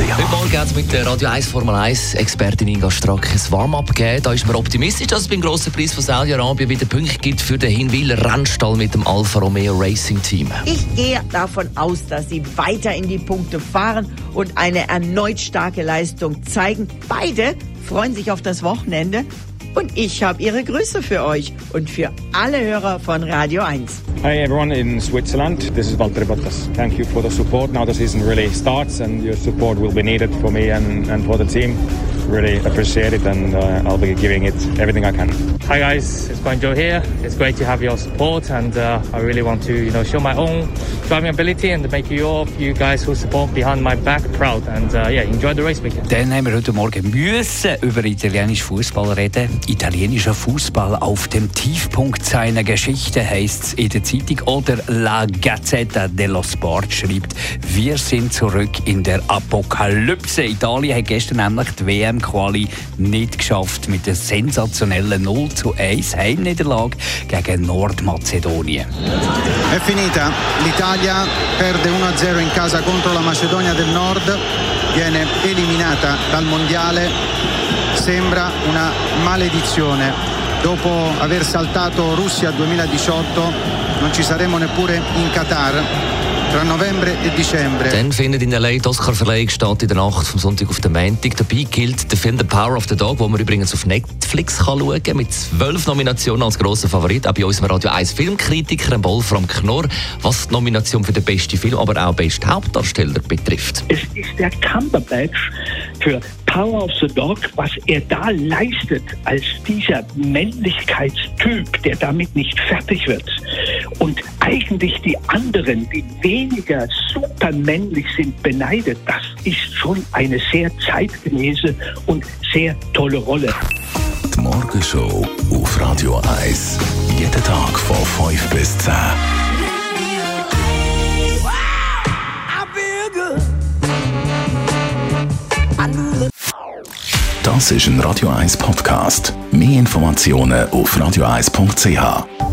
Heute Morgen hat es mit der Radio 1 Formel 1 Expertin Inga Strack ein Warm-up gegeben. Da ist man optimistisch, dass es beim grossen Preis von Saudi-Arabien wieder Punkte gibt für den Hinwiler Rennstall mit dem Alfa Romeo Racing Team. Ich gehe davon aus, dass sie weiter in die Punkte fahren und eine erneut starke Leistung zeigen. Beide freuen sich auf das Wochenende und ich habe ihre Grüße für euch und für alle Hörer von Radio 1. Hi everyone in Switzerland. This is Valtteri Bottas. Thank you for the support. Now the season really starts and your support will be needed for me and, and for the team. Really appreciate it and uh, I'll be giving it everything I can. Hi guys, it's Banjo here. It's great to have your support and uh, I really want to you know show my own driving ability and make you all you guys who support behind my back proud and uh, yeah, enjoy the race weekend. Dann haben wir heute Morgen müssen über italienischen Fußball reden. Italienischer Fußball auf dem Tiefpunkt seiner Geschichte heißt es in der Zeitung oder La Gazzetta dello Sport schreibt, wir sind zurück in der Apokalypse. Italien hat gestern nämlich die WM-Quali nicht geschafft mit der sensationellen 0 zu 1 Heimniederlage gegen Nordmazedonien. È finita, l'Italia perde 1-0 in casa contro la Macedonia del Nord, viene eliminata dal mondiale, sembra una maledizione. Dopo aver saltato Russia 2018 non ci saremo neppure in Qatar tra novembre e dicembre. Dann findet in LA die Oscar-Verleihung statt in der Nacht vom Sonntag auf den Montag. Dabei gilt der Film The Power of the Dog, wo man übrigens auf Netflix kann schauen kann, mit zwölf Nominationen als grosser Favorit. Auch bei unserem Radio 1 Filmkritiker, Wolfram Knorr, was die Nomination für den besten Film, aber auch besten Hauptdarsteller betrifft. Es ist der Cumberbatch für Power of the Dog, was er da leistet als dieser Männlichkeitstyp, der damit nicht fertig wird. Und eigentlich die anderen, die weniger supermännlich sind, beneidet. Das ist schon eine sehr zeitgemäße und sehr tolle Rolle. Die Morgenshow auf Radio 1. Jeden Tag von 5 bis 10. Das ist ein Radio 1 Podcast. Mehr Informationen auf radio1.ch.